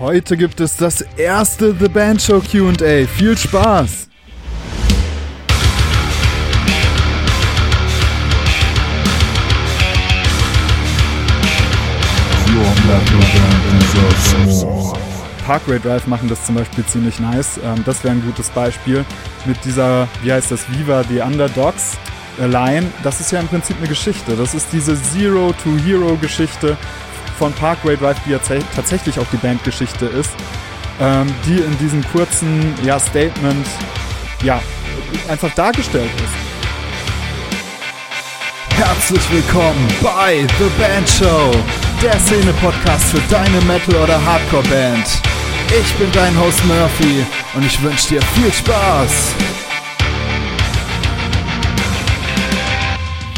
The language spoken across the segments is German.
Heute gibt es das erste The Band Show QA. Viel Spaß! Parkway Drive machen das zum Beispiel ziemlich nice. Ähm, das wäre ein gutes Beispiel mit dieser, wie heißt das, Viva the Underdogs Line. Das ist ja im Prinzip eine Geschichte. Das ist diese Zero-to-Hero-Geschichte von Parkway Drive, die ja tatsächlich auch die Bandgeschichte ist, ähm, die in diesem kurzen ja, Statement ja, einfach dargestellt ist. Herzlich willkommen bei The Band Show, der Szene-Podcast für deine Metal- oder Hardcore-Band. Ich bin dein Host Murphy und ich wünsche dir viel Spaß.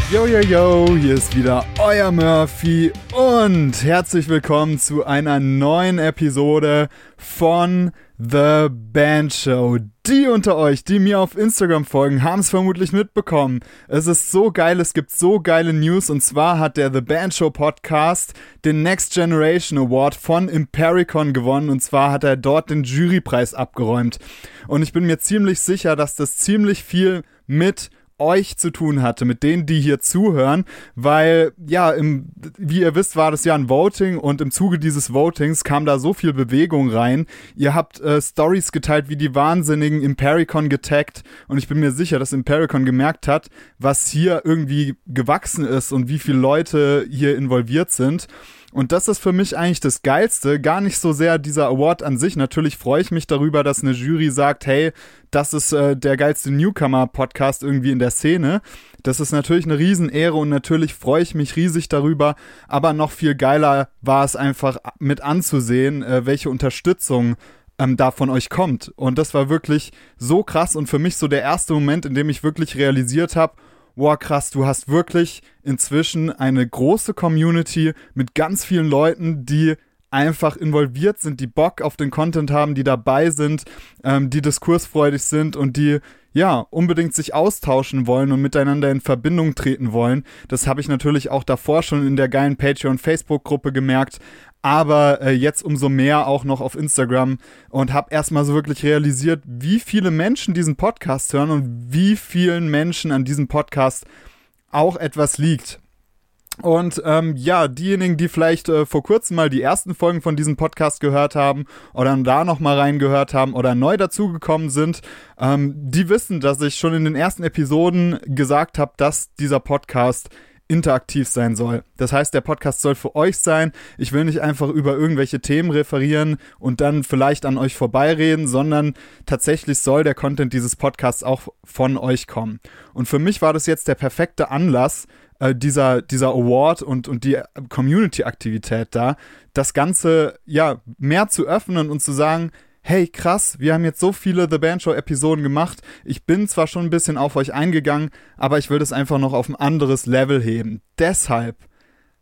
Yo, yo, yo, hier ist wieder euer Murphy und herzlich willkommen zu einer neuen Episode von The Band Show. Die unter euch, die mir auf Instagram folgen, haben es vermutlich mitbekommen. Es ist so geil, es gibt so geile News und zwar hat der The Band Show Podcast den Next Generation Award von Impericon gewonnen und zwar hat er dort den Jurypreis abgeräumt. Und ich bin mir ziemlich sicher, dass das ziemlich viel mit euch zu tun hatte, mit denen, die hier zuhören, weil ja, im, wie ihr wisst, war das ja ein Voting und im Zuge dieses Votings kam da so viel Bewegung rein. Ihr habt äh, Stories geteilt wie die Wahnsinnigen, Impericon getaggt und ich bin mir sicher, dass Impericon gemerkt hat, was hier irgendwie gewachsen ist und wie viele Leute hier involviert sind. Und das ist für mich eigentlich das Geilste. Gar nicht so sehr dieser Award an sich. Natürlich freue ich mich darüber, dass eine Jury sagt, hey, das ist äh, der geilste Newcomer-Podcast irgendwie in der Szene. Das ist natürlich eine Riesenehre und natürlich freue ich mich riesig darüber. Aber noch viel geiler war es einfach mit anzusehen, äh, welche Unterstützung ähm, da von euch kommt. Und das war wirklich so krass und für mich so der erste Moment, in dem ich wirklich realisiert habe, wow, krass, du hast wirklich inzwischen eine große Community mit ganz vielen Leuten, die einfach involviert sind, die Bock auf den Content haben, die dabei sind, ähm, die diskursfreudig sind und die ja unbedingt sich austauschen wollen und miteinander in Verbindung treten wollen. Das habe ich natürlich auch davor schon in der geilen Patreon Facebook Gruppe gemerkt, aber äh, jetzt umso mehr auch noch auf Instagram und habe erstmal so wirklich realisiert, wie viele Menschen diesen Podcast hören und wie vielen Menschen an diesem Podcast auch etwas liegt. Und ähm, ja, diejenigen, die vielleicht äh, vor kurzem mal die ersten Folgen von diesem Podcast gehört haben oder da noch mal reingehört haben oder neu dazugekommen sind, ähm, die wissen, dass ich schon in den ersten Episoden gesagt habe, dass dieser Podcast interaktiv sein soll. Das heißt, der Podcast soll für euch sein. Ich will nicht einfach über irgendwelche Themen referieren und dann vielleicht an euch vorbeireden, sondern tatsächlich soll der Content dieses Podcasts auch von euch kommen. Und für mich war das jetzt der perfekte Anlass, äh, dieser, dieser Award und, und die Community-Aktivität da, das Ganze ja mehr zu öffnen und zu sagen, hey krass, wir haben jetzt so viele The Band Show Episoden gemacht. Ich bin zwar schon ein bisschen auf euch eingegangen, aber ich will das einfach noch auf ein anderes Level heben. Deshalb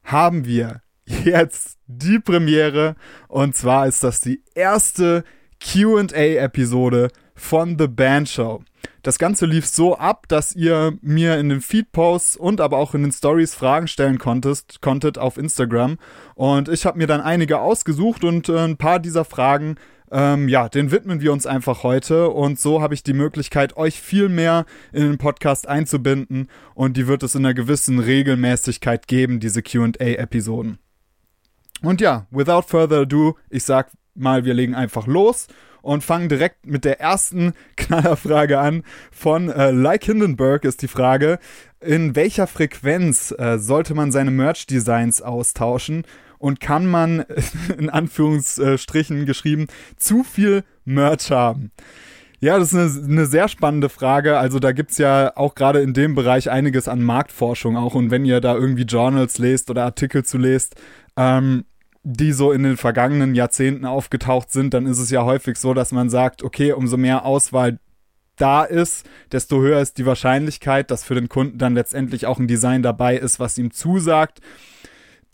haben wir jetzt die Premiere und zwar ist das die erste Q&A Episode von The Band Show. Das Ganze lief so ab, dass ihr mir in den Feed-Posts und aber auch in den Stories Fragen stellen konntest, konntet auf Instagram. Und ich habe mir dann einige ausgesucht und äh, ein paar dieser Fragen ähm, ja, den widmen wir uns einfach heute und so habe ich die Möglichkeit, euch viel mehr in den Podcast einzubinden und die wird es in einer gewissen Regelmäßigkeit geben, diese QA-Episoden. Und ja, without further ado, ich sag mal, wir legen einfach los und fangen direkt mit der ersten Knallerfrage an. Von äh, Like Hindenburg ist die Frage, in welcher Frequenz äh, sollte man seine Merch-Designs austauschen? Und kann man, in Anführungsstrichen geschrieben, zu viel Merch haben? Ja, das ist eine, eine sehr spannende Frage. Also da gibt's ja auch gerade in dem Bereich einiges an Marktforschung auch. Und wenn ihr da irgendwie Journals lest oder Artikel zu lest, ähm, die so in den vergangenen Jahrzehnten aufgetaucht sind, dann ist es ja häufig so, dass man sagt, okay, umso mehr Auswahl da ist, desto höher ist die Wahrscheinlichkeit, dass für den Kunden dann letztendlich auch ein Design dabei ist, was ihm zusagt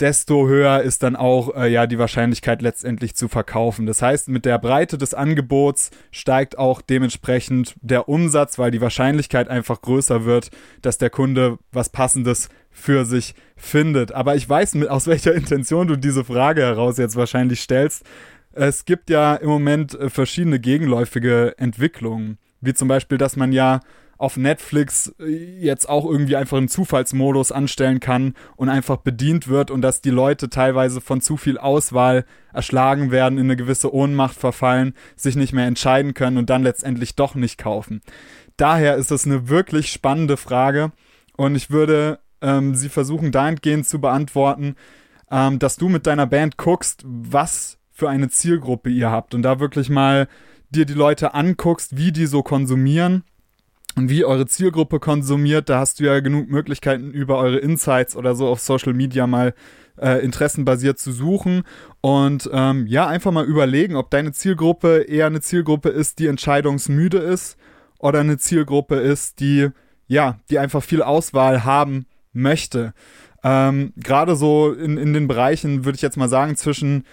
desto höher ist dann auch äh, ja die Wahrscheinlichkeit letztendlich zu verkaufen. Das heißt, mit der Breite des Angebots steigt auch dementsprechend der Umsatz, weil die Wahrscheinlichkeit einfach größer wird, dass der Kunde was passendes für sich findet. Aber ich weiß, mit, aus welcher Intention du diese Frage heraus jetzt wahrscheinlich stellst. es gibt ja im Moment äh, verschiedene gegenläufige Entwicklungen, wie zum Beispiel, dass man ja auf Netflix äh, jetzt auch irgendwie einfach einen Zufallsmodus anstellen kann und einfach bedient wird und dass die Leute teilweise von zu viel Auswahl erschlagen werden, in eine gewisse Ohnmacht verfallen, sich nicht mehr entscheiden können und dann letztendlich doch nicht kaufen. Daher ist es eine wirklich spannende Frage und ich würde ähm, sie versuchen dahingehend zu beantworten, ähm, dass du mit deiner Band guckst, was für eine Zielgruppe ihr habt und da wirklich mal dir die Leute anguckst, wie die so konsumieren und wie eure Zielgruppe konsumiert, da hast du ja genug Möglichkeiten über eure Insights oder so auf Social Media mal äh, interessenbasiert zu suchen und ähm, ja, einfach mal überlegen, ob deine Zielgruppe eher eine Zielgruppe ist, die entscheidungsmüde ist oder eine Zielgruppe ist, die ja, die einfach viel Auswahl haben möchte. Ähm, Gerade so in, in den Bereichen, würde ich jetzt mal sagen, zwischen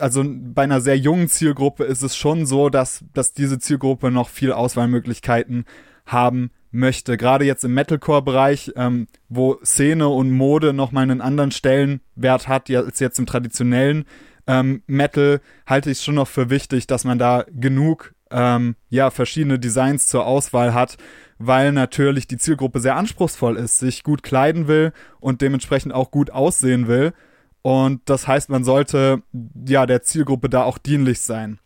also bei einer sehr jungen Zielgruppe ist es schon so, dass, dass diese Zielgruppe noch viel Auswahlmöglichkeiten haben möchte. Gerade jetzt im Metalcore-Bereich, ähm, wo Szene und Mode nochmal einen anderen Stellenwert hat als jetzt im traditionellen ähm, Metal, halte ich es schon noch für wichtig, dass man da genug ähm, ja, verschiedene Designs zur Auswahl hat, weil natürlich die Zielgruppe sehr anspruchsvoll ist, sich gut kleiden will und dementsprechend auch gut aussehen will. Und das heißt, man sollte ja der Zielgruppe da auch dienlich sein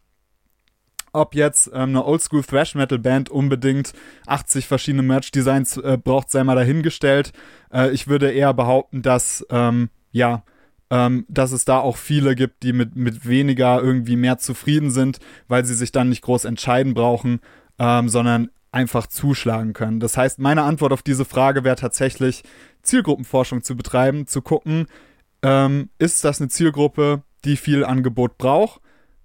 ob jetzt ähm, eine Oldschool Thrash Metal Band unbedingt 80 verschiedene Merch Designs äh, braucht, sei mal dahingestellt. Äh, ich würde eher behaupten, dass ähm, ja, ähm, dass es da auch viele gibt, die mit mit weniger irgendwie mehr zufrieden sind, weil sie sich dann nicht groß entscheiden brauchen, ähm, sondern einfach zuschlagen können. Das heißt, meine Antwort auf diese Frage wäre tatsächlich Zielgruppenforschung zu betreiben, zu gucken, ähm, ist das eine Zielgruppe, die viel Angebot braucht?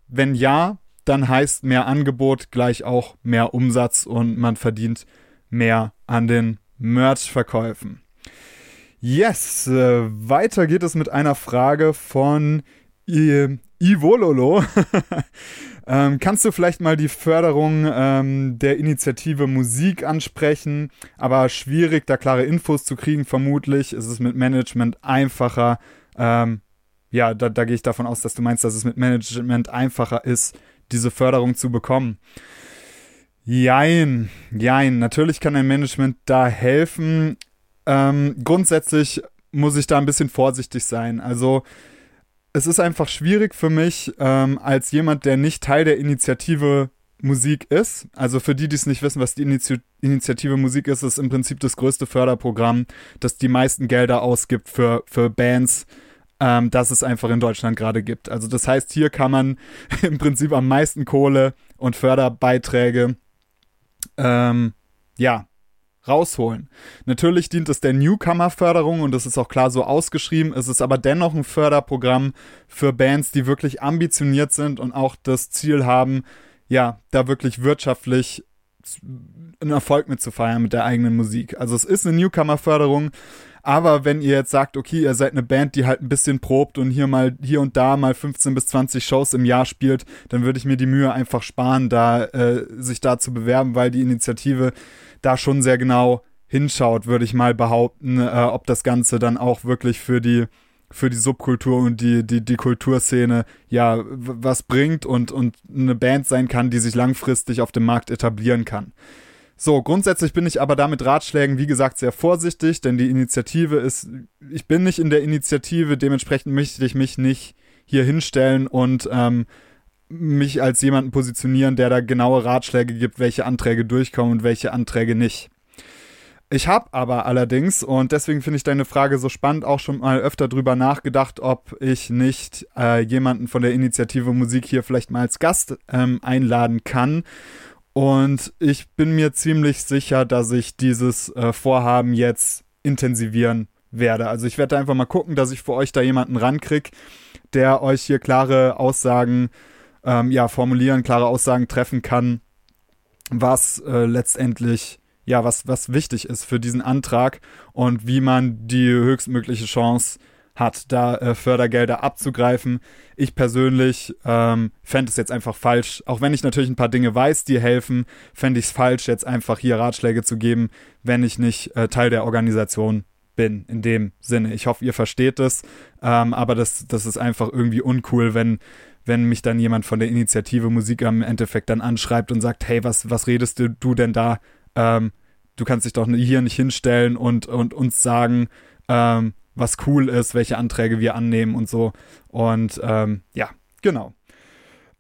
Wenn ja, dann heißt mehr Angebot gleich auch mehr Umsatz und man verdient mehr an den Merch-Verkäufen. Yes, äh, weiter geht es mit einer Frage von I Ivololo. ähm, kannst du vielleicht mal die Förderung ähm, der Initiative Musik ansprechen? Aber schwierig, da klare Infos zu kriegen, vermutlich. ist Es mit Management einfacher. Ähm, ja, da, da gehe ich davon aus, dass du meinst, dass es mit Management einfacher ist, diese Förderung zu bekommen. Jein, jein. Natürlich kann ein Management da helfen. Ähm, grundsätzlich muss ich da ein bisschen vorsichtig sein. Also es ist einfach schwierig für mich ähm, als jemand, der nicht Teil der Initiative Musik ist. Also für die, die es nicht wissen, was die Initi Initiative Musik ist, ist im Prinzip das größte Förderprogramm, das die meisten Gelder ausgibt für, für Bands, ähm, das es einfach in Deutschland gerade gibt. Also das heißt, hier kann man im Prinzip am meisten Kohle und Förderbeiträge ähm, ja, rausholen. Natürlich dient es der Newcomer-Förderung und das ist auch klar so ausgeschrieben. Es ist aber dennoch ein Förderprogramm für Bands, die wirklich ambitioniert sind und auch das Ziel haben, ja, da wirklich wirtschaftlich einen Erfolg mitzufeiern mit der eigenen Musik. Also es ist eine Newcomer-Förderung, aber wenn ihr jetzt sagt, okay, ihr seid eine Band, die halt ein bisschen probt und hier mal, hier und da mal 15 bis 20 Shows im Jahr spielt, dann würde ich mir die Mühe einfach sparen, da äh, sich da zu bewerben, weil die Initiative da schon sehr genau hinschaut, würde ich mal behaupten, äh, ob das Ganze dann auch wirklich für die für die Subkultur und die, die, die Kulturszene ja was bringt und, und eine Band sein kann, die sich langfristig auf dem Markt etablieren kann. So, grundsätzlich bin ich aber damit Ratschlägen, wie gesagt, sehr vorsichtig, denn die Initiative ist, ich bin nicht in der Initiative, dementsprechend möchte ich mich nicht hier hinstellen und ähm, mich als jemanden positionieren, der da genaue Ratschläge gibt, welche Anträge durchkommen und welche Anträge nicht. Ich habe aber allerdings, und deswegen finde ich deine Frage so spannend, auch schon mal öfter drüber nachgedacht, ob ich nicht äh, jemanden von der Initiative Musik hier vielleicht mal als Gast ähm, einladen kann und ich bin mir ziemlich sicher, dass ich dieses äh, Vorhaben jetzt intensivieren werde. Also ich werde einfach mal gucken, dass ich für euch da jemanden rankrieg, der euch hier klare Aussagen ähm, ja, formulieren, klare Aussagen treffen kann, was äh, letztendlich ja, was, was wichtig ist für diesen Antrag und wie man die höchstmögliche Chance hat, da äh, Fördergelder abzugreifen. Ich persönlich ähm, fände es jetzt einfach falsch, auch wenn ich natürlich ein paar Dinge weiß, die helfen, fände ich es falsch, jetzt einfach hier Ratschläge zu geben, wenn ich nicht äh, Teil der Organisation bin, in dem Sinne. Ich hoffe, ihr versteht es, ähm, aber das, das ist einfach irgendwie uncool, wenn wenn mich dann jemand von der Initiative Musik am Endeffekt dann anschreibt und sagt, hey, was, was redest du, du denn da? Ähm, du kannst dich doch hier nicht hinstellen und, und uns sagen, ähm, was cool ist, welche Anträge wir annehmen und so. Und ähm, ja, genau.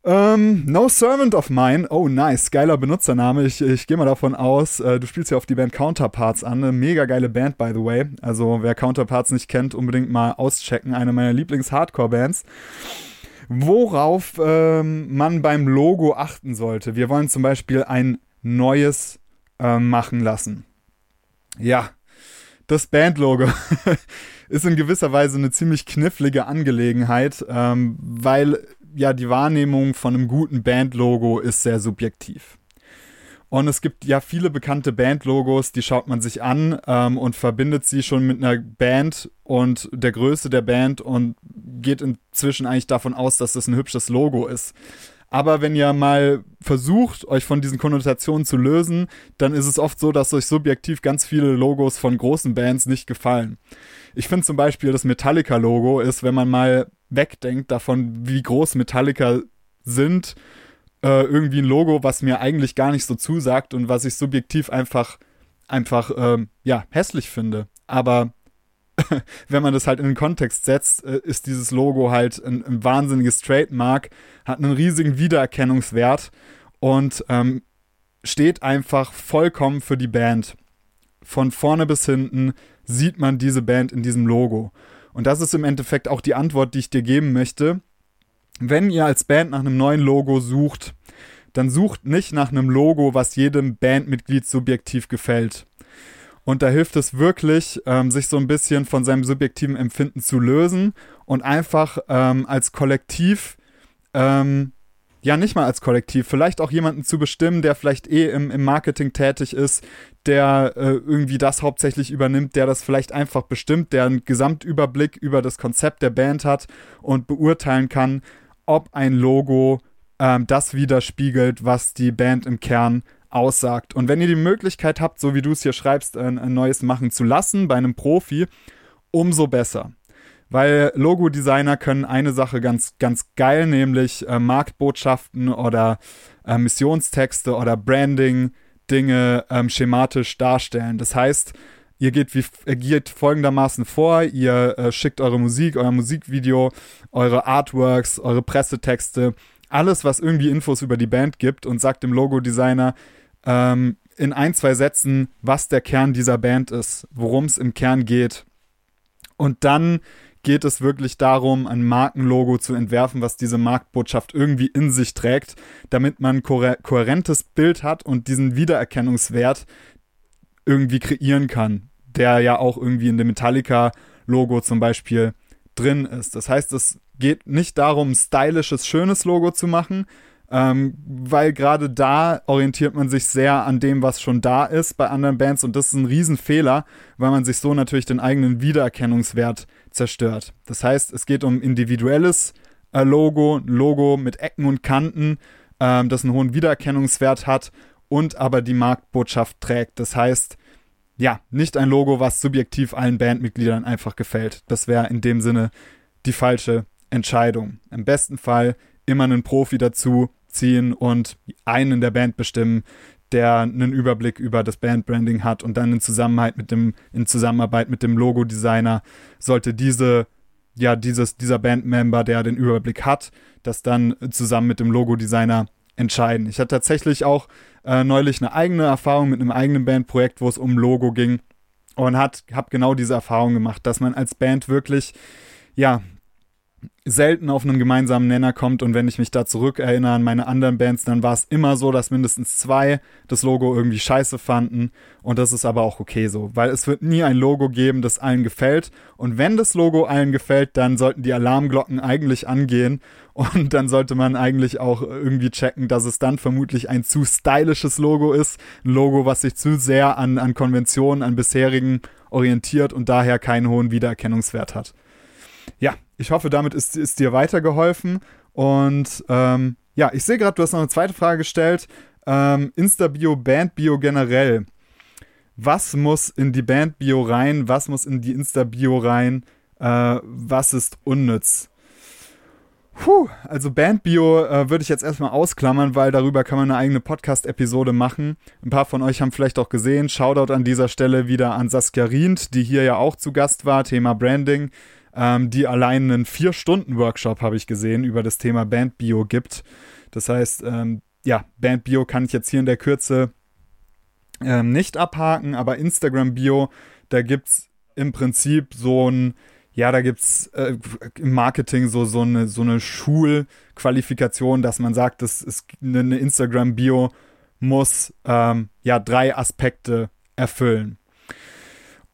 Ähm, no Servant of Mine. Oh, nice. Geiler Benutzername. Ich, ich gehe mal davon aus, äh, du spielst ja auf die Band Counterparts an. Eine mega geile Band, by the way. Also, wer Counterparts nicht kennt, unbedingt mal auschecken. Eine meiner Lieblings-Hardcore-Bands. Worauf ähm, man beim Logo achten sollte. Wir wollen zum Beispiel ein neues äh, machen lassen. Ja, das Bandlogo ist in gewisser Weise eine ziemlich knifflige Angelegenheit, ähm, weil ja die Wahrnehmung von einem guten Bandlogo ist sehr subjektiv. Und es gibt ja viele bekannte Bandlogos, die schaut man sich an ähm, und verbindet sie schon mit einer Band und der Größe der Band und geht inzwischen eigentlich davon aus, dass das ein hübsches Logo ist. Aber wenn ihr mal versucht, euch von diesen Konnotationen zu lösen, dann ist es oft so, dass euch subjektiv ganz viele Logos von großen Bands nicht gefallen. Ich finde zum Beispiel das Metallica-Logo ist, wenn man mal wegdenkt davon, wie groß Metallica sind, äh, irgendwie ein Logo, was mir eigentlich gar nicht so zusagt und was ich subjektiv einfach, einfach, ähm, ja, hässlich finde. Aber wenn man das halt in den Kontext setzt, äh, ist dieses Logo halt ein, ein wahnsinniges Trademark, hat einen riesigen Wiedererkennungswert und ähm, steht einfach vollkommen für die Band. Von vorne bis hinten sieht man diese Band in diesem Logo. Und das ist im Endeffekt auch die Antwort, die ich dir geben möchte. Wenn ihr als Band nach einem neuen Logo sucht, dann sucht nicht nach einem Logo, was jedem Bandmitglied subjektiv gefällt. Und da hilft es wirklich, ähm, sich so ein bisschen von seinem subjektiven Empfinden zu lösen und einfach ähm, als Kollektiv ähm, ja nicht mal als Kollektiv, vielleicht auch jemanden zu bestimmen, der vielleicht eh im, im Marketing tätig ist, der äh, irgendwie das hauptsächlich übernimmt, der das vielleicht einfach bestimmt, der einen Gesamtüberblick über das Konzept der Band hat und beurteilen kann, ob ein Logo ähm, das widerspiegelt, was die Band im Kern aussagt. Und wenn ihr die Möglichkeit habt, so wie du es hier schreibst, ein, ein neues machen zu lassen bei einem Profi, umso besser. Weil Logo-Designer können eine Sache ganz, ganz geil, nämlich äh, Marktbotschaften oder äh, Missionstexte oder Branding-Dinge ähm, schematisch darstellen. Das heißt, ihr geht, wie, ihr geht folgendermaßen vor, ihr äh, schickt eure Musik, euer Musikvideo, eure Artworks, eure Pressetexte, alles, was irgendwie Infos über die Band gibt und sagt dem Logo-Designer ähm, in ein, zwei Sätzen, was der Kern dieser Band ist, worum es im Kern geht. Und dann geht es wirklich darum, ein Markenlogo zu entwerfen, was diese Marktbotschaft irgendwie in sich trägt, damit man ein kohärentes Bild hat und diesen Wiedererkennungswert irgendwie kreieren kann, der ja auch irgendwie in dem Metallica-Logo zum Beispiel drin ist. Das heißt, es geht nicht darum, ein stylisches, schönes Logo zu machen, ähm, weil gerade da orientiert man sich sehr an dem, was schon da ist bei anderen Bands und das ist ein Riesenfehler, weil man sich so natürlich den eigenen Wiedererkennungswert zerstört. Das heißt, es geht um individuelles äh, Logo, ein Logo mit Ecken und Kanten, ähm, das einen hohen Wiedererkennungswert hat und aber die Marktbotschaft trägt. Das heißt, ja, nicht ein Logo, was subjektiv allen Bandmitgliedern einfach gefällt. Das wäre in dem Sinne die falsche Entscheidung. Im besten Fall immer einen Profi dazu ziehen und einen in der Band bestimmen, der einen Überblick über das Bandbranding hat und dann in Zusammenarbeit mit dem, in Zusammenarbeit mit dem Logo-Designer sollte diese, ja, dieses, dieser Bandmember, der den Überblick hat, das dann zusammen mit dem Logo-Designer entscheiden. Ich hatte tatsächlich auch äh, neulich eine eigene Erfahrung mit einem eigenen Bandprojekt, wo es um Logo ging und hat, habe genau diese Erfahrung gemacht, dass man als Band wirklich, ja, selten auf einen gemeinsamen Nenner kommt und wenn ich mich da zurückerinnere an meine anderen Bands, dann war es immer so, dass mindestens zwei das Logo irgendwie scheiße fanden und das ist aber auch okay so, weil es wird nie ein Logo geben, das allen gefällt und wenn das Logo allen gefällt, dann sollten die Alarmglocken eigentlich angehen und dann sollte man eigentlich auch irgendwie checken, dass es dann vermutlich ein zu stylisches Logo ist, ein Logo, was sich zu sehr an, an Konventionen, an bisherigen orientiert und daher keinen hohen Wiedererkennungswert hat. Ja, ich hoffe, damit ist, ist dir weitergeholfen. Und ähm, ja, ich sehe gerade, du hast noch eine zweite Frage gestellt. Ähm, Insta-Bio, Band-Bio generell. Was muss in die Band-Bio rein? Was muss in die Insta-Bio rein? Äh, was ist unnütz? Puh, also Bandbio äh, würde ich jetzt erstmal ausklammern, weil darüber kann man eine eigene Podcast-Episode machen. Ein paar von euch haben vielleicht auch gesehen. Shoutout an dieser Stelle wieder an Saskia Rient, die hier ja auch zu Gast war, Thema Branding, ähm, die allein einen Vier-Stunden-Workshop, habe ich gesehen, über das Thema Bandbio gibt. Das heißt, ähm, ja, Bandbio kann ich jetzt hier in der Kürze ähm, nicht abhaken, aber Instagram-Bio, da gibt es im Prinzip so ein ja, da gibt's äh, im Marketing so, so eine, so eine Schulqualifikation, dass man sagt, das ist eine Instagram-Bio muss ähm, ja drei Aspekte erfüllen.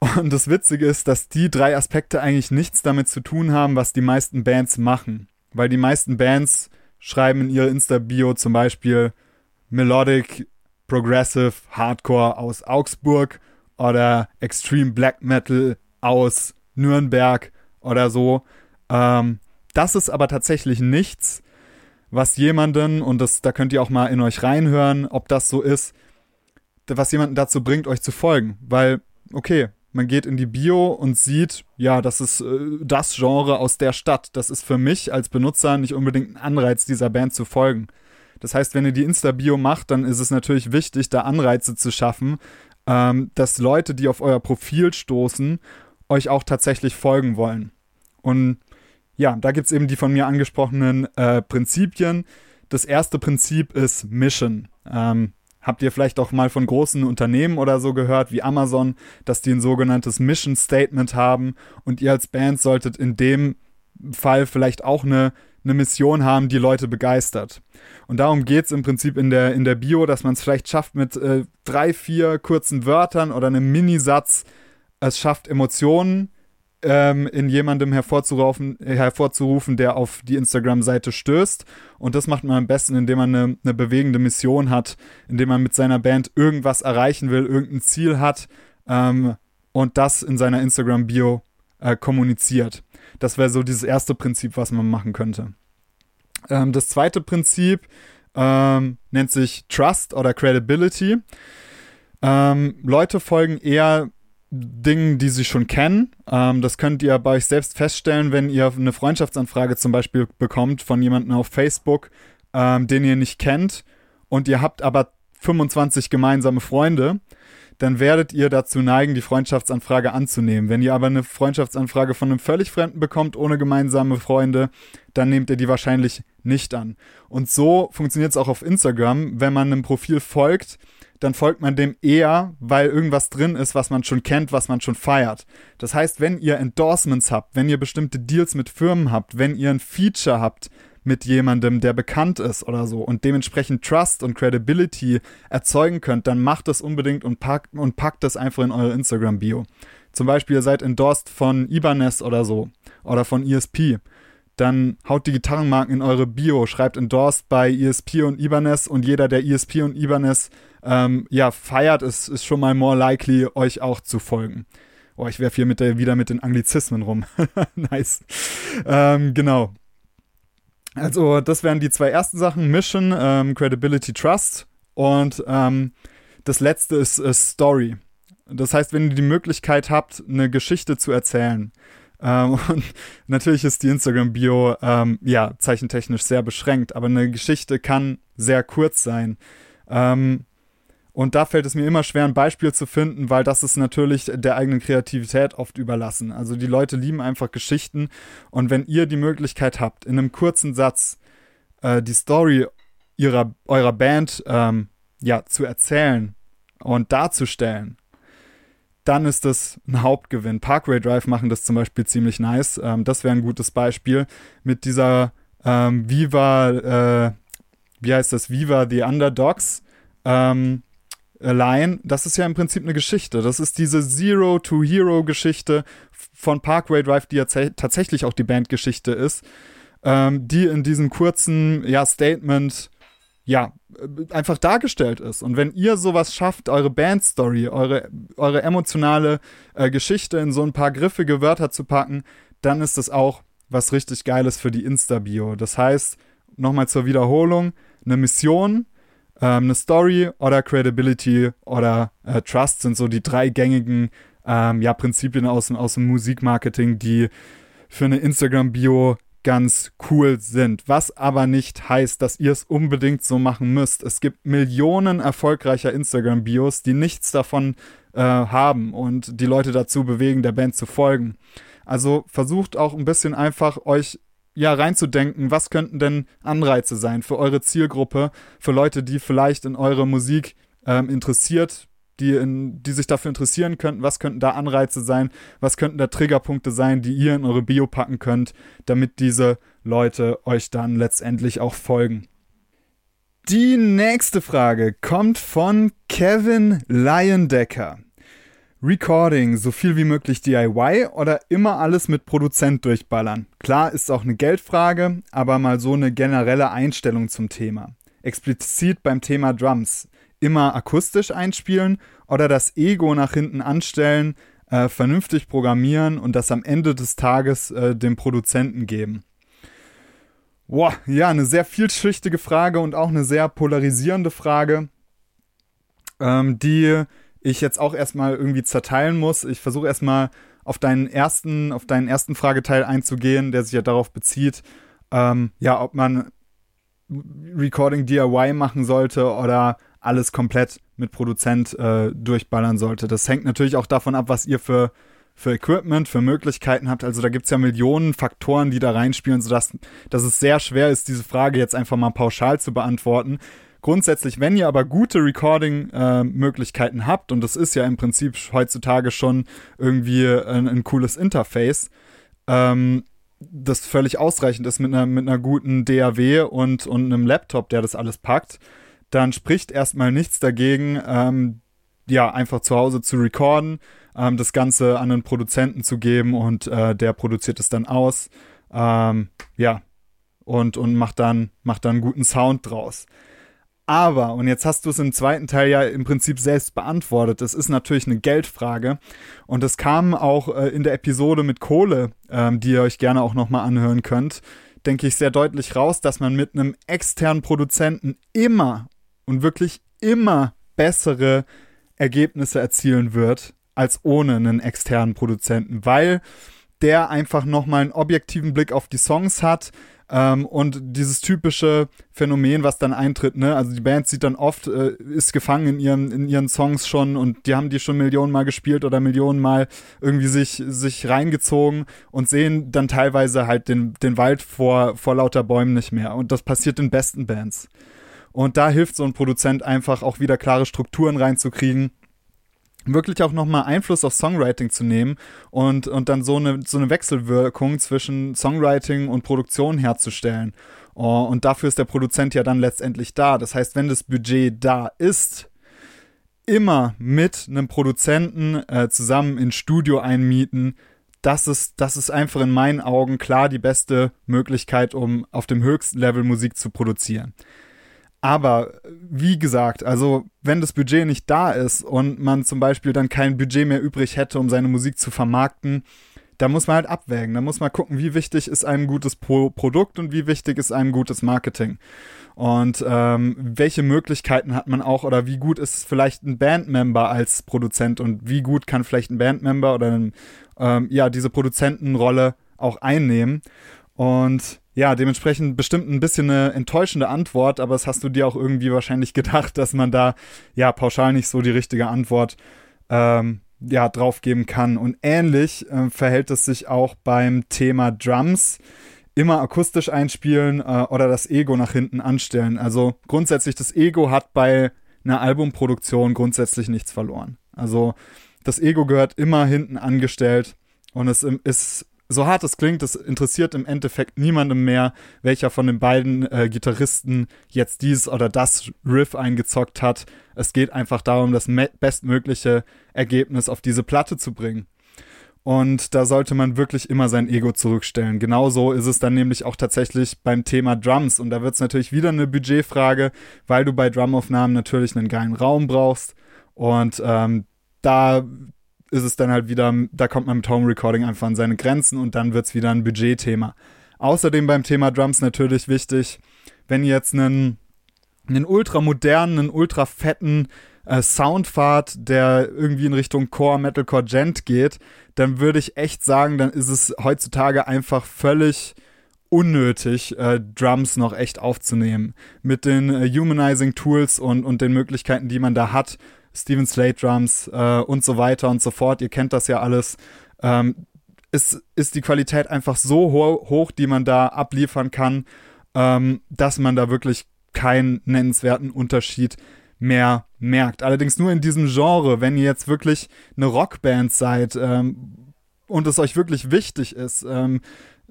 Und das Witzige ist, dass die drei Aspekte eigentlich nichts damit zu tun haben, was die meisten Bands machen. Weil die meisten Bands schreiben in ihre Insta-Bio zum Beispiel Melodic, Progressive, Hardcore aus Augsburg oder Extreme Black Metal aus Nürnberg oder so. Ähm, das ist aber tatsächlich nichts, was jemanden, und das, da könnt ihr auch mal in euch reinhören, ob das so ist, was jemanden dazu bringt, euch zu folgen. Weil, okay, man geht in die Bio und sieht, ja, das ist äh, das Genre aus der Stadt. Das ist für mich als Benutzer nicht unbedingt ein Anreiz, dieser Band zu folgen. Das heißt, wenn ihr die Insta-Bio macht, dann ist es natürlich wichtig, da Anreize zu schaffen, ähm, dass Leute, die auf euer Profil stoßen euch auch tatsächlich folgen wollen. Und ja, da gibt es eben die von mir angesprochenen äh, Prinzipien. Das erste Prinzip ist Mission. Ähm, habt ihr vielleicht auch mal von großen Unternehmen oder so gehört, wie Amazon, dass die ein sogenanntes Mission Statement haben und ihr als Band solltet in dem Fall vielleicht auch eine, eine Mission haben, die Leute begeistert. Und darum geht es im Prinzip in der, in der Bio, dass man es vielleicht schafft mit äh, drei, vier kurzen Wörtern oder einem Minisatz es schafft Emotionen ähm, in jemandem hervorzurufen, hervorzurufen, der auf die Instagram-Seite stößt. Und das macht man am besten, indem man eine, eine bewegende Mission hat, indem man mit seiner Band irgendwas erreichen will, irgendein Ziel hat ähm, und das in seiner Instagram-Bio äh, kommuniziert. Das wäre so dieses erste Prinzip, was man machen könnte. Ähm, das zweite Prinzip ähm, nennt sich Trust oder Credibility. Ähm, Leute folgen eher Dingen, die sie schon kennen. Ähm, das könnt ihr bei euch selbst feststellen, wenn ihr eine Freundschaftsanfrage zum Beispiel bekommt von jemandem auf Facebook, ähm, den ihr nicht kennt und ihr habt aber 25 gemeinsame Freunde, dann werdet ihr dazu neigen, die Freundschaftsanfrage anzunehmen. Wenn ihr aber eine Freundschaftsanfrage von einem völlig Fremden bekommt, ohne gemeinsame Freunde, dann nehmt ihr die wahrscheinlich nicht an. Und so funktioniert es auch auf Instagram. Wenn man einem Profil folgt, dann folgt man dem eher, weil irgendwas drin ist, was man schon kennt, was man schon feiert. Das heißt, wenn ihr Endorsements habt, wenn ihr bestimmte Deals mit Firmen habt, wenn ihr ein Feature habt mit jemandem, der bekannt ist oder so und dementsprechend Trust und Credibility erzeugen könnt, dann macht das unbedingt und packt, und packt das einfach in eure Instagram-Bio. Zum Beispiel, ihr seid endorsed von Ibanez oder so oder von ESP dann haut die Gitarrenmarken in eure Bio, schreibt endorsed bei ESP und Ibanez und jeder, der ESP und Ibanez ähm, ja, feiert, ist, ist schon mal more likely, euch auch zu folgen. Oh, ich werfe hier mit der, wieder mit den Anglizismen rum. nice. Ähm, genau. Also, das wären die zwei ersten Sachen: Mission, ähm, Credibility, Trust. Und ähm, das letzte ist, ist Story. Das heißt, wenn ihr die Möglichkeit habt, eine Geschichte zu erzählen, ähm, und natürlich ist die Instagram-Bio ähm, ja zeichentechnisch sehr beschränkt, aber eine Geschichte kann sehr kurz sein. Ähm, und da fällt es mir immer schwer, ein Beispiel zu finden, weil das ist natürlich der eigenen Kreativität oft überlassen. Also die Leute lieben einfach Geschichten. Und wenn ihr die Möglichkeit habt, in einem kurzen Satz äh, die Story ihrer, eurer Band ähm, ja, zu erzählen und darzustellen, dann ist das ein Hauptgewinn. Parkway Drive machen das zum Beispiel ziemlich nice. Ähm, das wäre ein gutes Beispiel mit dieser ähm, Viva, äh, wie heißt das? Viva the Underdogs. Ähm, Line, das ist ja im Prinzip eine Geschichte. Das ist diese Zero-to-Hero-Geschichte von Parkway Drive, die ja tatsächlich auch die Bandgeschichte ist, ähm, die in diesem kurzen ja, Statement ja, äh, einfach dargestellt ist. Und wenn ihr sowas schafft, eure Bandstory, eure, eure emotionale äh, Geschichte in so ein paar griffige Wörter zu packen, dann ist das auch was richtig Geiles für die Insta-Bio. Das heißt, nochmal zur Wiederholung, eine Mission, ähm, eine Story oder Credibility oder äh, Trust sind so die drei gängigen ähm, ja, Prinzipien aus, aus dem Musikmarketing, die für eine Instagram-Bio ganz cool sind. Was aber nicht heißt, dass ihr es unbedingt so machen müsst. Es gibt Millionen erfolgreicher Instagram-Bios, die nichts davon äh, haben und die Leute dazu bewegen, der Band zu folgen. Also versucht auch ein bisschen einfach euch ja reinzudenken, was könnten denn Anreize sein für eure Zielgruppe, für Leute, die vielleicht in eure Musik ähm, interessiert, die, in, die sich dafür interessieren könnten, was könnten da Anreize sein, was könnten da Triggerpunkte sein, die ihr in eure Bio packen könnt, damit diese Leute euch dann letztendlich auch folgen. Die nächste Frage kommt von Kevin Leyendecker. Recording, so viel wie möglich DIY oder immer alles mit Produzent durchballern? Klar ist auch eine Geldfrage, aber mal so eine generelle Einstellung zum Thema. Explizit beim Thema Drums immer akustisch einspielen oder das Ego nach hinten anstellen, äh, vernünftig programmieren und das am Ende des Tages äh, dem Produzenten geben? Boah, ja, eine sehr vielschichtige Frage und auch eine sehr polarisierende Frage, ähm, die ich jetzt auch erstmal irgendwie zerteilen muss. Ich versuche erstmal auf deinen ersten, auf deinen ersten Frageteil einzugehen, der sich ja darauf bezieht, ähm, ja, ob man Recording DIY machen sollte oder alles komplett mit Produzent äh, durchballern sollte. Das hängt natürlich auch davon ab, was ihr für, für Equipment, für Möglichkeiten habt. Also da gibt es ja Millionen Faktoren, die da reinspielen, sodass dass es sehr schwer ist, diese Frage jetzt einfach mal pauschal zu beantworten. Grundsätzlich, wenn ihr aber gute Recording-Möglichkeiten äh, habt, und das ist ja im Prinzip heutzutage schon irgendwie ein, ein cooles Interface, ähm, das völlig ausreichend ist mit einer, mit einer guten DAW und, und einem Laptop, der das alles packt, dann spricht erstmal nichts dagegen, ähm, ja, einfach zu Hause zu recorden, ähm, das Ganze an einen Produzenten zu geben und äh, der produziert es dann aus. Ähm, ja, und, und macht dann, macht dann guten Sound draus. Aber, und jetzt hast du es im zweiten Teil ja im Prinzip selbst beantwortet, es ist natürlich eine Geldfrage. Und es kam auch äh, in der Episode mit Kohle, ähm, die ihr euch gerne auch nochmal anhören könnt, denke ich, sehr deutlich raus, dass man mit einem externen Produzenten immer und wirklich immer bessere Ergebnisse erzielen wird als ohne einen externen Produzenten, weil der einfach nochmal einen objektiven Blick auf die Songs hat ähm, und dieses typische Phänomen, was dann eintritt, ne? Also die Band sieht dann oft, äh, ist gefangen in ihren, in ihren Songs schon und die haben die schon Millionen Mal gespielt oder Millionen Mal irgendwie sich, sich reingezogen und sehen dann teilweise halt den, den Wald vor, vor lauter Bäumen nicht mehr. Und das passiert in besten Bands. Und da hilft so ein Produzent einfach auch wieder klare Strukturen reinzukriegen wirklich auch nochmal Einfluss auf Songwriting zu nehmen und, und dann so eine, so eine Wechselwirkung zwischen Songwriting und Produktion herzustellen. Oh, und dafür ist der Produzent ja dann letztendlich da. Das heißt, wenn das Budget da ist, immer mit einem Produzenten äh, zusammen ins Studio einmieten, das ist, das ist einfach in meinen Augen klar die beste Möglichkeit, um auf dem höchsten Level Musik zu produzieren. Aber wie gesagt, also wenn das Budget nicht da ist und man zum Beispiel dann kein Budget mehr übrig hätte, um seine Musik zu vermarkten, da muss man halt abwägen. Da muss man gucken, wie wichtig ist einem gutes Pro Produkt und wie wichtig ist einem gutes Marketing. Und ähm, welche Möglichkeiten hat man auch oder wie gut ist vielleicht ein Bandmember als Produzent und wie gut kann vielleicht ein Bandmember oder ein, ähm, ja diese Produzentenrolle auch einnehmen. Und ja, dementsprechend bestimmt ein bisschen eine enttäuschende Antwort, aber das hast du dir auch irgendwie wahrscheinlich gedacht, dass man da ja pauschal nicht so die richtige Antwort ähm, ja, drauf geben kann. Und ähnlich äh, verhält es sich auch beim Thema Drums. Immer akustisch einspielen äh, oder das Ego nach hinten anstellen. Also grundsätzlich, das Ego hat bei einer Albumproduktion grundsätzlich nichts verloren. Also das Ego gehört immer hinten angestellt und es ist so hart es klingt, es interessiert im Endeffekt niemandem mehr, welcher von den beiden äh, Gitarristen jetzt dies oder das Riff eingezockt hat. Es geht einfach darum, das bestmögliche Ergebnis auf diese Platte zu bringen. Und da sollte man wirklich immer sein Ego zurückstellen. Genauso ist es dann nämlich auch tatsächlich beim Thema Drums. Und da wird es natürlich wieder eine Budgetfrage, weil du bei Drumaufnahmen natürlich einen geilen Raum brauchst. Und ähm, da ist es dann halt wieder, da kommt man mit Home Recording einfach an seine Grenzen und dann wird es wieder ein Budgetthema. Außerdem beim Thema Drums natürlich wichtig, wenn ihr jetzt einen, einen ultra modernen, einen ultra fetten äh, Sound fahrt, der irgendwie in Richtung Core, Metalcore, Gent geht, dann würde ich echt sagen, dann ist es heutzutage einfach völlig unnötig, äh, Drums noch echt aufzunehmen. Mit den äh, Humanizing Tools und, und den Möglichkeiten, die man da hat, Steven Slate Drums äh, und so weiter und so fort, ihr kennt das ja alles, ähm, ist, ist die Qualität einfach so ho hoch, die man da abliefern kann, ähm, dass man da wirklich keinen nennenswerten Unterschied mehr merkt. Allerdings nur in diesem Genre, wenn ihr jetzt wirklich eine Rockband seid ähm, und es euch wirklich wichtig ist, ähm,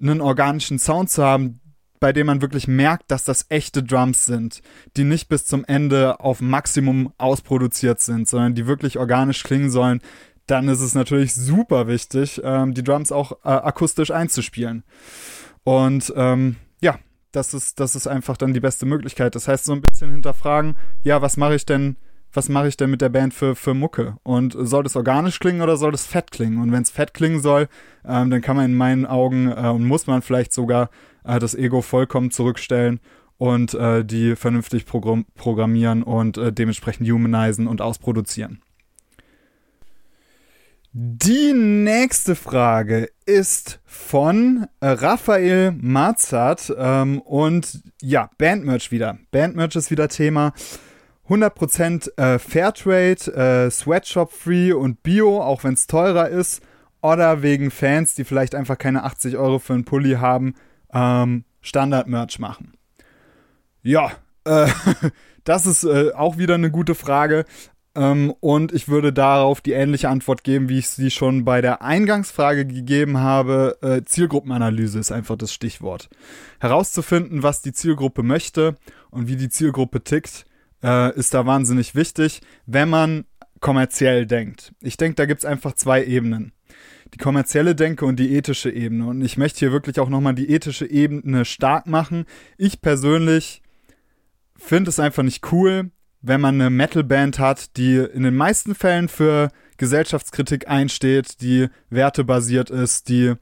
einen organischen Sound zu haben, bei dem man wirklich merkt, dass das echte Drums sind, die nicht bis zum Ende auf Maximum ausproduziert sind, sondern die wirklich organisch klingen sollen, dann ist es natürlich super wichtig, ähm, die Drums auch äh, akustisch einzuspielen. Und ähm, ja, das ist, das ist einfach dann die beste Möglichkeit. Das heißt, so ein bisschen hinterfragen, ja, was mache ich denn, was mache ich denn mit der Band für, für Mucke? Und soll das organisch klingen oder soll das fett klingen? Und wenn es fett klingen soll, ähm, dann kann man in meinen Augen äh, und muss man vielleicht sogar äh, das Ego vollkommen zurückstellen und äh, die vernünftig program programmieren und äh, dementsprechend humanisieren und ausproduzieren. Die nächste Frage ist von äh, Raphael Marzat ähm, und ja, Bandmerch wieder. Bandmerch ist wieder Thema. 100% äh, Fairtrade, äh, Sweatshop-free und Bio, auch wenn es teurer ist. Oder wegen Fans, die vielleicht einfach keine 80 Euro für einen Pulli haben, ähm, Standard-Merch machen. Ja, äh, das ist äh, auch wieder eine gute Frage. Ähm, und ich würde darauf die ähnliche Antwort geben, wie ich sie schon bei der Eingangsfrage gegeben habe. Äh, Zielgruppenanalyse ist einfach das Stichwort. Herauszufinden, was die Zielgruppe möchte und wie die Zielgruppe tickt, äh, ist da wahnsinnig wichtig, wenn man kommerziell denkt. Ich denke, da gibt es einfach zwei Ebenen. Die kommerzielle Denke und die ethische Ebene. Und ich möchte hier wirklich auch nochmal die ethische Ebene stark machen. Ich persönlich finde es einfach nicht cool, wenn man eine Metalband hat, die in den meisten Fällen für Gesellschaftskritik einsteht, die wertebasiert ist, die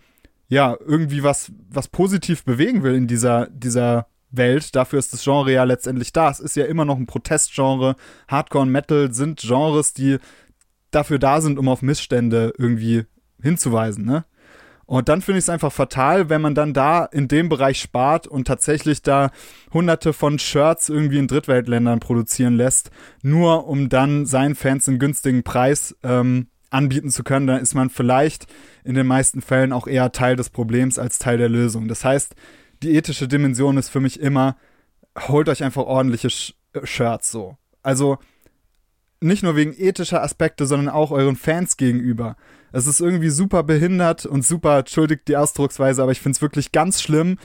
ja irgendwie was, was positiv bewegen will in dieser, dieser Welt. Dafür ist das Genre ja letztendlich da. Es ist ja immer noch ein Protestgenre. Hardcore und Metal sind Genres, die dafür da sind, um auf Missstände irgendwie hinzuweisen, ne? Und dann finde ich es einfach fatal, wenn man dann da in dem Bereich spart und tatsächlich da hunderte von Shirts irgendwie in Drittweltländern produzieren lässt, nur um dann seinen Fans einen günstigen Preis ähm, anbieten zu können, dann ist man vielleicht in den meisten Fällen auch eher Teil des Problems als Teil der Lösung. Das heißt, die ethische Dimension ist für mich immer, holt euch einfach ordentliche Sh Shirts so. Also nicht nur wegen ethischer Aspekte, sondern auch euren Fans gegenüber. Es ist irgendwie super behindert und super, entschuldigt die Ausdrucksweise, aber ich finde es wirklich ganz schlimm,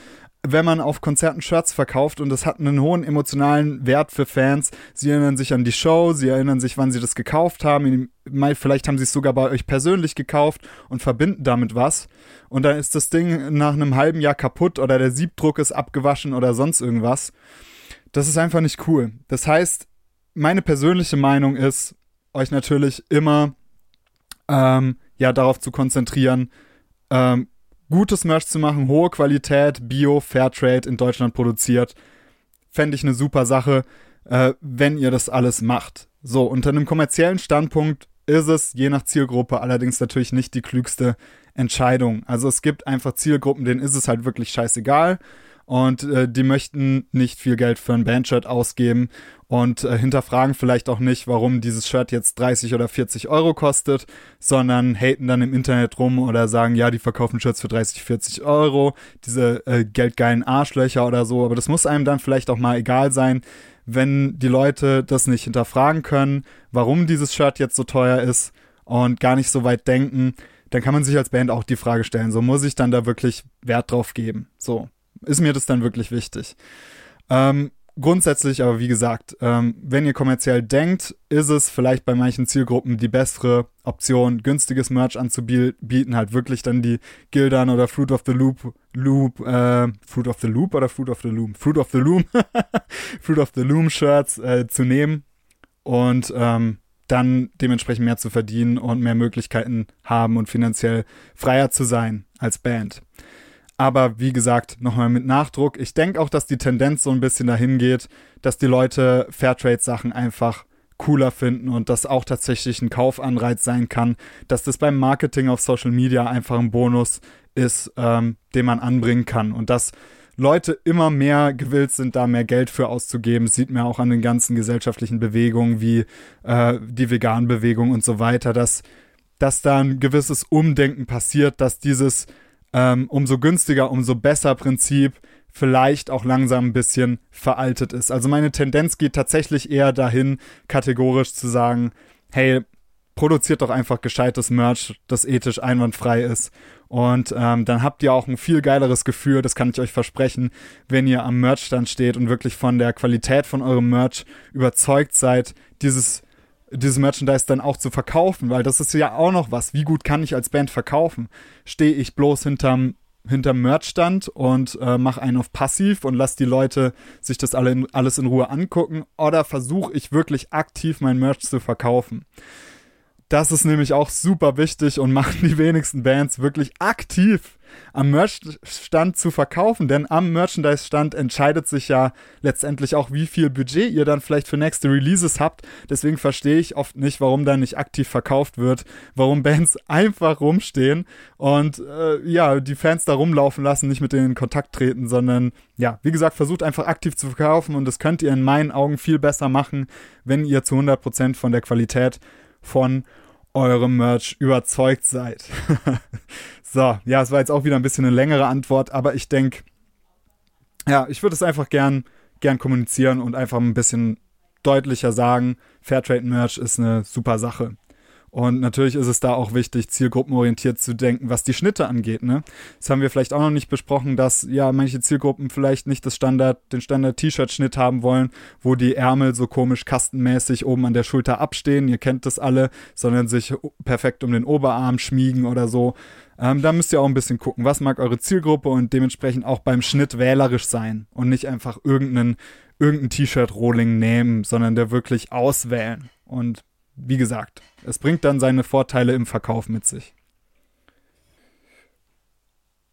wenn man auf Konzerten Shirts verkauft und das hat einen hohen emotionalen Wert für Fans. Sie erinnern sich an die Show, sie erinnern sich, wann sie das gekauft haben. Vielleicht haben sie es sogar bei euch persönlich gekauft und verbinden damit was. Und dann ist das Ding nach einem halben Jahr kaputt oder der Siebdruck ist abgewaschen oder sonst irgendwas. Das ist einfach nicht cool. Das heißt, meine persönliche Meinung ist, euch natürlich immer ähm, ja darauf zu konzentrieren, ähm, gutes Merch zu machen, hohe Qualität, Bio, Fairtrade in Deutschland produziert. Fände ich eine super Sache, äh, wenn ihr das alles macht. So, unter einem kommerziellen Standpunkt ist es je nach Zielgruppe allerdings natürlich nicht die klügste Entscheidung. Also es gibt einfach Zielgruppen, denen ist es halt wirklich scheißegal und äh, die möchten nicht viel Geld für ein Bandshirt ausgeben und äh, hinterfragen vielleicht auch nicht, warum dieses Shirt jetzt 30 oder 40 Euro kostet, sondern haten dann im Internet rum oder sagen, ja, die verkaufen Shirts für 30, 40 Euro, diese äh, geldgeilen Arschlöcher oder so, aber das muss einem dann vielleicht auch mal egal sein, wenn die Leute das nicht hinterfragen können, warum dieses Shirt jetzt so teuer ist und gar nicht so weit denken, dann kann man sich als Band auch die Frage stellen, so muss ich dann da wirklich Wert drauf geben, so ist mir das dann wirklich wichtig. Ähm, grundsätzlich aber, wie gesagt, ähm, wenn ihr kommerziell denkt, ist es vielleicht bei manchen Zielgruppen die bessere Option, günstiges Merch anzubieten, halt wirklich dann die Gildan oder Fruit of the Loop, Loop, äh, Fruit of the Loop oder Fruit of the Loom, Fruit of the Loom, Fruit of the Loom Shirts äh, zu nehmen und ähm, dann dementsprechend mehr zu verdienen und mehr Möglichkeiten haben und finanziell freier zu sein als Band. Aber wie gesagt, nochmal mit Nachdruck. Ich denke auch, dass die Tendenz so ein bisschen dahin geht, dass die Leute Fairtrade-Sachen einfach cooler finden und das auch tatsächlich ein Kaufanreiz sein kann, dass das beim Marketing auf Social Media einfach ein Bonus ist, ähm, den man anbringen kann. Und dass Leute immer mehr gewillt sind, da mehr Geld für auszugeben. Sieht man auch an den ganzen gesellschaftlichen Bewegungen wie äh, die Vegan-Bewegung und so weiter, dass, dass da ein gewisses Umdenken passiert, dass dieses ähm, umso günstiger, umso besser Prinzip vielleicht auch langsam ein bisschen veraltet ist. Also meine Tendenz geht tatsächlich eher dahin, kategorisch zu sagen, hey, produziert doch einfach gescheites Merch, das ethisch einwandfrei ist. Und ähm, dann habt ihr auch ein viel geileres Gefühl, das kann ich euch versprechen, wenn ihr am Merchstand steht und wirklich von der Qualität von eurem Merch überzeugt seid, dieses dieses Merchandise dann auch zu verkaufen, weil das ist ja auch noch was. Wie gut kann ich als Band verkaufen? Stehe ich bloß hinterm hinterm Merchstand und äh, mache einen auf passiv und lass die Leute sich das alle in, alles in Ruhe angucken oder versuche ich wirklich aktiv mein Merch zu verkaufen. Das ist nämlich auch super wichtig und machen die wenigsten Bands wirklich aktiv am Merchstand zu verkaufen, denn am Merchandise-Stand entscheidet sich ja letztendlich auch, wie viel Budget ihr dann vielleicht für nächste Releases habt. Deswegen verstehe ich oft nicht, warum da nicht aktiv verkauft wird, warum Bands einfach rumstehen und äh, ja, die Fans da rumlaufen lassen, nicht mit denen in Kontakt treten, sondern ja, wie gesagt, versucht einfach aktiv zu verkaufen und das könnt ihr in meinen Augen viel besser machen, wenn ihr zu 100% von der Qualität von eurem Merch überzeugt seid. so, ja, es war jetzt auch wieder ein bisschen eine längere Antwort, aber ich denke, ja, ich würde es einfach gern, gern kommunizieren und einfach ein bisschen deutlicher sagen, Fairtrade Merch ist eine super Sache. Und natürlich ist es da auch wichtig, zielgruppenorientiert zu denken, was die Schnitte angeht. Ne? Das haben wir vielleicht auch noch nicht besprochen, dass ja manche Zielgruppen vielleicht nicht das Standard, den Standard-T-Shirt-Schnitt haben wollen, wo die Ärmel so komisch kastenmäßig oben an der Schulter abstehen. Ihr kennt das alle, sondern sich perfekt um den Oberarm schmiegen oder so. Ähm, da müsst ihr auch ein bisschen gucken, was mag eure Zielgruppe und dementsprechend auch beim Schnitt wählerisch sein und nicht einfach irgendeinen irgendein T-Shirt-Rolling nehmen, sondern der wirklich auswählen. Und wie gesagt, es bringt dann seine Vorteile im Verkauf mit sich.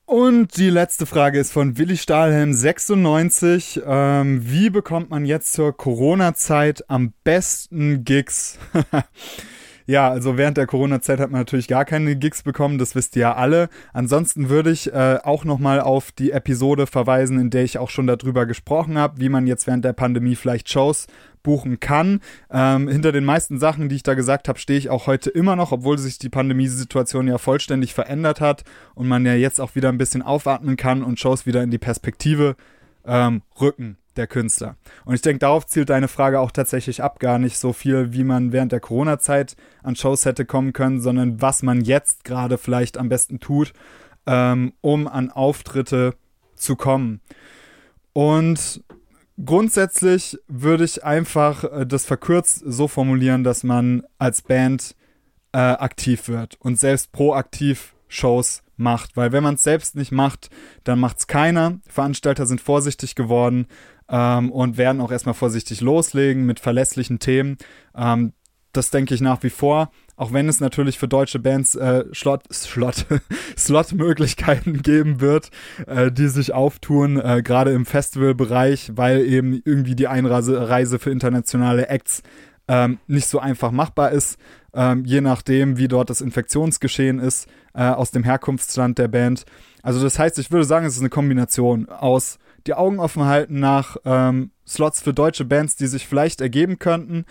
Und die letzte Frage ist von Willi Stahlhelm 96. Ähm, wie bekommt man jetzt zur Corona-Zeit am besten Gigs? Ja, also während der Corona-Zeit hat man natürlich gar keine Gigs bekommen, das wisst ihr ja alle. Ansonsten würde ich äh, auch nochmal auf die Episode verweisen, in der ich auch schon darüber gesprochen habe, wie man jetzt während der Pandemie vielleicht Shows buchen kann. Ähm, hinter den meisten Sachen, die ich da gesagt habe, stehe ich auch heute immer noch, obwohl sich die Pandemiesituation ja vollständig verändert hat und man ja jetzt auch wieder ein bisschen aufatmen kann und Shows wieder in die Perspektive ähm, rücken der Künstler. Und ich denke, darauf zielt deine Frage auch tatsächlich ab, gar nicht so viel, wie man während der Corona-Zeit an Shows hätte kommen können, sondern was man jetzt gerade vielleicht am besten tut, ähm, um an Auftritte zu kommen. Und grundsätzlich würde ich einfach äh, das verkürzt so formulieren, dass man als Band äh, aktiv wird und selbst proaktiv Shows macht. Weil wenn man es selbst nicht macht, dann macht es keiner. Veranstalter sind vorsichtig geworden ähm, und werden auch erstmal vorsichtig loslegen mit verlässlichen Themen. Ähm, das denke ich nach wie vor. Auch wenn es natürlich für deutsche Bands äh, Slot, Slot, Slot-Möglichkeiten geben wird, äh, die sich auftun, äh, gerade im Festivalbereich, weil eben irgendwie die Einreise Reise für internationale Acts ähm, nicht so einfach machbar ist, ähm, je nachdem, wie dort das Infektionsgeschehen ist äh, aus dem Herkunftsland der Band. Also das heißt, ich würde sagen, es ist eine Kombination aus die Augen offen halten nach ähm, Slots für deutsche Bands, die sich vielleicht ergeben könnten,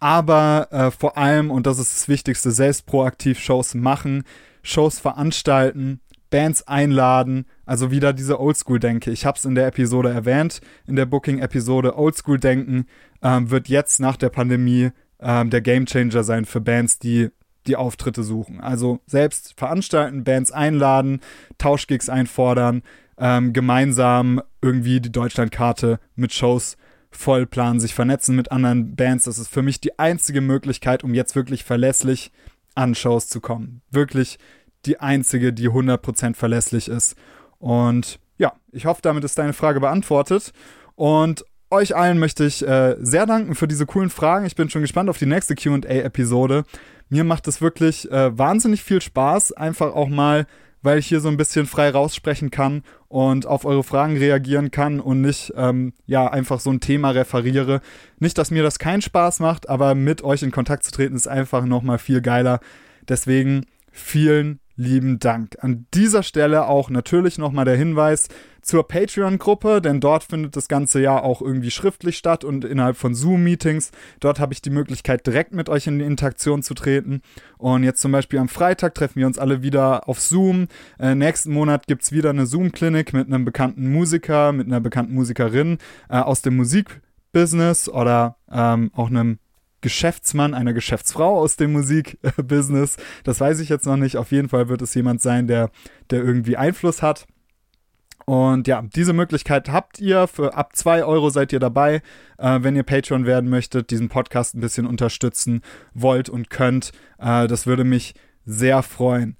aber äh, vor allem, und das ist das Wichtigste, selbst proaktiv Shows machen, Shows veranstalten, Bands einladen, also wieder diese Oldschool-Denke. Ich habe es in der Episode erwähnt, in der Booking-Episode. Oldschool-Denken ähm, wird jetzt nach der Pandemie ähm, der Gamechanger sein für Bands, die die Auftritte suchen. Also selbst veranstalten, Bands einladen, Tauschgigs einfordern, ähm, gemeinsam irgendwie die Deutschlandkarte mit Shows vollplanen, sich vernetzen mit anderen Bands. Das ist für mich die einzige Möglichkeit, um jetzt wirklich verlässlich an Shows zu kommen. Wirklich die einzige, die 100% verlässlich ist. Und ja, ich hoffe, damit ist deine Frage beantwortet. Und euch allen möchte ich äh, sehr danken für diese coolen Fragen. Ich bin schon gespannt auf die nächste QA-Episode. Mir macht es wirklich äh, wahnsinnig viel Spaß, einfach auch mal weil ich hier so ein bisschen frei raussprechen kann und auf eure Fragen reagieren kann und nicht ähm, ja einfach so ein Thema referiere. Nicht, dass mir das keinen Spaß macht, aber mit euch in Kontakt zu treten ist einfach nochmal viel geiler. Deswegen vielen lieben Dank. An dieser Stelle auch natürlich nochmal der Hinweis zur Patreon-Gruppe, denn dort findet das ganze Jahr auch irgendwie schriftlich statt und innerhalb von Zoom-Meetings. Dort habe ich die Möglichkeit, direkt mit euch in die Interaktion zu treten. Und jetzt zum Beispiel am Freitag treffen wir uns alle wieder auf Zoom. Äh, nächsten Monat gibt es wieder eine Zoom-Klinik mit einem bekannten Musiker, mit einer bekannten Musikerin äh, aus dem Musikbusiness oder ähm, auch einem Geschäftsmann, einer Geschäftsfrau aus dem Musikbusiness. Das weiß ich jetzt noch nicht. Auf jeden Fall wird es jemand sein, der, der irgendwie Einfluss hat. Und ja, diese Möglichkeit habt ihr. Für ab 2 Euro seid ihr dabei, äh, wenn ihr Patreon werden möchtet, diesen Podcast ein bisschen unterstützen wollt und könnt. Äh, das würde mich sehr freuen.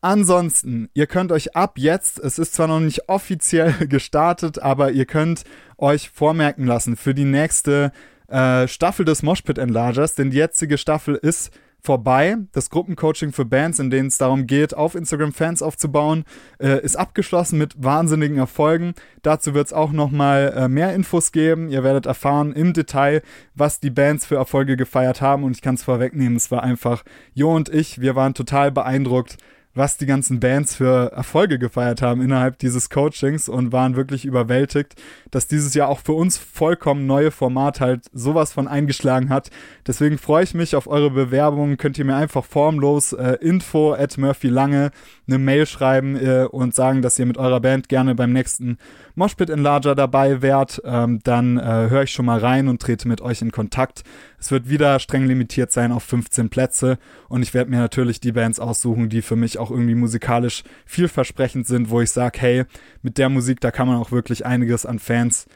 Ansonsten, ihr könnt euch ab jetzt, es ist zwar noch nicht offiziell gestartet, aber ihr könnt euch vormerken lassen für die nächste äh, Staffel des Moshpit Enlargers, denn die jetzige Staffel ist vorbei. Das Gruppencoaching für Bands, in denen es darum geht, auf Instagram Fans aufzubauen, äh, ist abgeschlossen mit wahnsinnigen Erfolgen. Dazu wird es auch nochmal äh, mehr Infos geben. Ihr werdet erfahren im Detail, was die Bands für Erfolge gefeiert haben. Und ich kann es vorwegnehmen, es war einfach Jo und ich, wir waren total beeindruckt was die ganzen Bands für Erfolge gefeiert haben innerhalb dieses Coachings und waren wirklich überwältigt, dass dieses Jahr auch für uns vollkommen neue Format halt sowas von eingeschlagen hat. Deswegen freue ich mich auf eure Bewerbungen. Könnt ihr mir einfach formlos äh, info at Murphy Lange eine Mail schreiben äh, und sagen, dass ihr mit eurer Band gerne beim nächsten Moshpit Enlarger dabei wärt. Ähm, dann äh, höre ich schon mal rein und trete mit euch in Kontakt. Es wird wieder streng limitiert sein auf 15 Plätze und ich werde mir natürlich die Bands aussuchen, die für mich auch irgendwie musikalisch vielversprechend sind, wo ich sage, hey, mit der Musik, da kann man auch wirklich einiges an Fans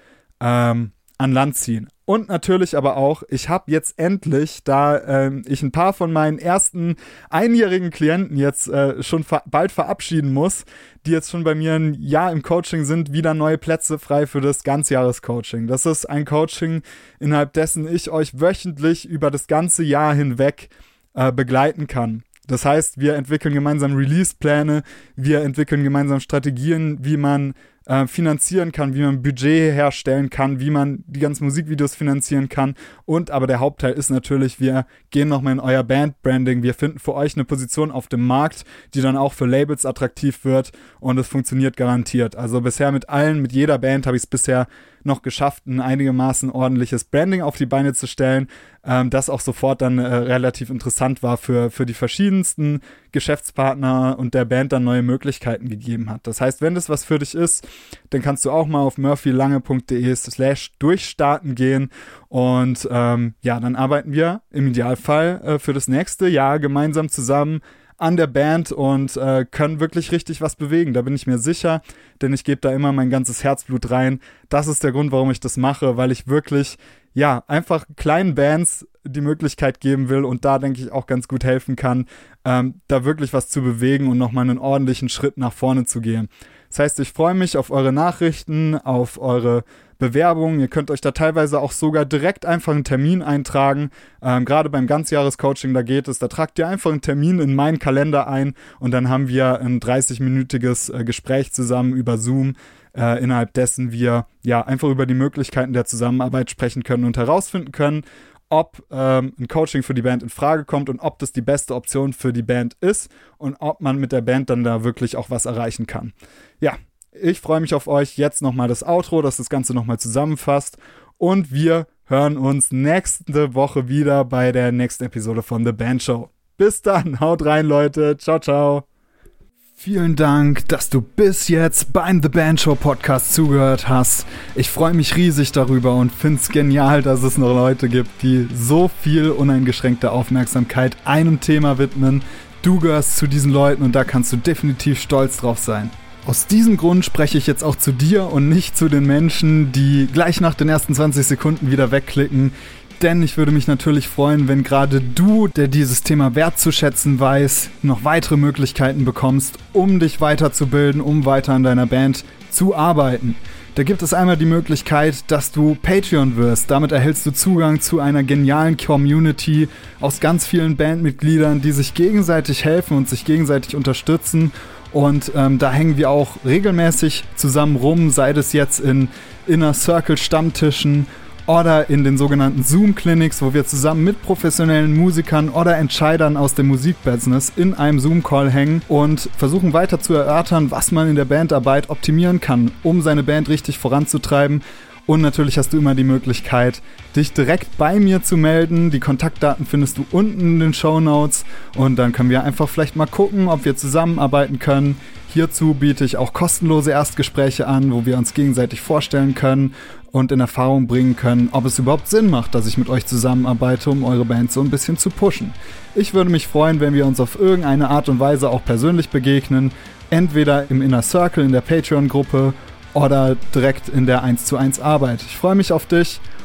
ähm, an Land ziehen. Und natürlich aber auch, ich habe jetzt endlich, da ähm, ich ein paar von meinen ersten einjährigen Klienten jetzt äh, schon ver bald verabschieden muss, die jetzt schon bei mir ein Jahr im Coaching sind, wieder neue Plätze frei für das Ganzjahrescoaching. Das ist ein Coaching, innerhalb dessen ich euch wöchentlich über das ganze Jahr hinweg äh, begleiten kann. Das heißt, wir entwickeln gemeinsam Release-Pläne, wir entwickeln gemeinsam Strategien, wie man äh, finanzieren kann, wie man Budget herstellen kann, wie man die ganzen Musikvideos finanzieren kann. Und aber der Hauptteil ist natürlich, wir gehen nochmal in euer Band-Branding. Wir finden für euch eine Position auf dem Markt, die dann auch für Labels attraktiv wird und es funktioniert garantiert. Also bisher mit allen, mit jeder Band habe ich es bisher noch geschafft, ein einigermaßen ordentliches Branding auf die Beine zu stellen, ähm, das auch sofort dann äh, relativ interessant war für, für die verschiedensten Geschäftspartner und der Band dann neue Möglichkeiten gegeben hat. Das heißt, wenn das was für dich ist, dann kannst du auch mal auf murphylange.de slash durchstarten gehen und ähm, ja, dann arbeiten wir im Idealfall äh, für das nächste Jahr gemeinsam zusammen an der Band und äh, können wirklich richtig was bewegen. Da bin ich mir sicher, denn ich gebe da immer mein ganzes Herzblut rein. Das ist der Grund, warum ich das mache, weil ich wirklich, ja, einfach kleinen Bands die Möglichkeit geben will und da denke ich auch ganz gut helfen kann, ähm, da wirklich was zu bewegen und nochmal einen ordentlichen Schritt nach vorne zu gehen. Das heißt, ich freue mich auf eure Nachrichten, auf eure Bewerbungen. Ihr könnt euch da teilweise auch sogar direkt einfach einen Termin eintragen. Ähm, Gerade beim Ganzjahrescoaching, da geht es, da tragt ihr einfach einen Termin in meinen Kalender ein und dann haben wir ein 30-minütiges äh, Gespräch zusammen über Zoom, äh, innerhalb dessen wir ja einfach über die Möglichkeiten der Zusammenarbeit sprechen können und herausfinden können, ob ähm, ein Coaching für die Band in Frage kommt und ob das die beste Option für die Band ist und ob man mit der Band dann da wirklich auch was erreichen kann. Ja, ich freue mich auf euch. Jetzt nochmal das Outro, das das Ganze nochmal zusammenfasst. Und wir hören uns nächste Woche wieder bei der nächsten Episode von The Band Show. Bis dann, haut rein, Leute. Ciao, ciao. Vielen Dank, dass du bis jetzt beim The Band Show Podcast zugehört hast. Ich freue mich riesig darüber und finde es genial, dass es noch Leute gibt, die so viel uneingeschränkte Aufmerksamkeit einem Thema widmen. Du gehörst zu diesen Leuten und da kannst du definitiv stolz drauf sein. Aus diesem Grund spreche ich jetzt auch zu dir und nicht zu den Menschen, die gleich nach den ersten 20 Sekunden wieder wegklicken. Denn ich würde mich natürlich freuen, wenn gerade du, der dieses Thema wertzuschätzen weiß, noch weitere Möglichkeiten bekommst, um dich weiterzubilden, um weiter an deiner Band zu arbeiten. Da gibt es einmal die Möglichkeit, dass du Patreon wirst. Damit erhältst du Zugang zu einer genialen Community aus ganz vielen Bandmitgliedern, die sich gegenseitig helfen und sich gegenseitig unterstützen und ähm, da hängen wir auch regelmäßig zusammen rum, sei es jetzt in Inner Circle Stammtischen oder in den sogenannten Zoom-Clinics, wo wir zusammen mit professionellen Musikern oder Entscheidern aus dem Musikbusiness in einem Zoom-Call hängen und versuchen weiter zu erörtern, was man in der Bandarbeit optimieren kann, um seine Band richtig voranzutreiben. Und natürlich hast du immer die Möglichkeit, dich direkt bei mir zu melden. Die Kontaktdaten findest du unten in den Show Notes und dann können wir einfach vielleicht mal gucken, ob wir zusammenarbeiten können. Hierzu biete ich auch kostenlose Erstgespräche an, wo wir uns gegenseitig vorstellen können und in Erfahrung bringen können, ob es überhaupt Sinn macht, dass ich mit euch zusammenarbeite, um eure Band so ein bisschen zu pushen. Ich würde mich freuen, wenn wir uns auf irgendeine Art und Weise auch persönlich begegnen, entweder im Inner Circle in der Patreon-Gruppe oder direkt in der 1 zu 1 Arbeit. Ich freue mich auf dich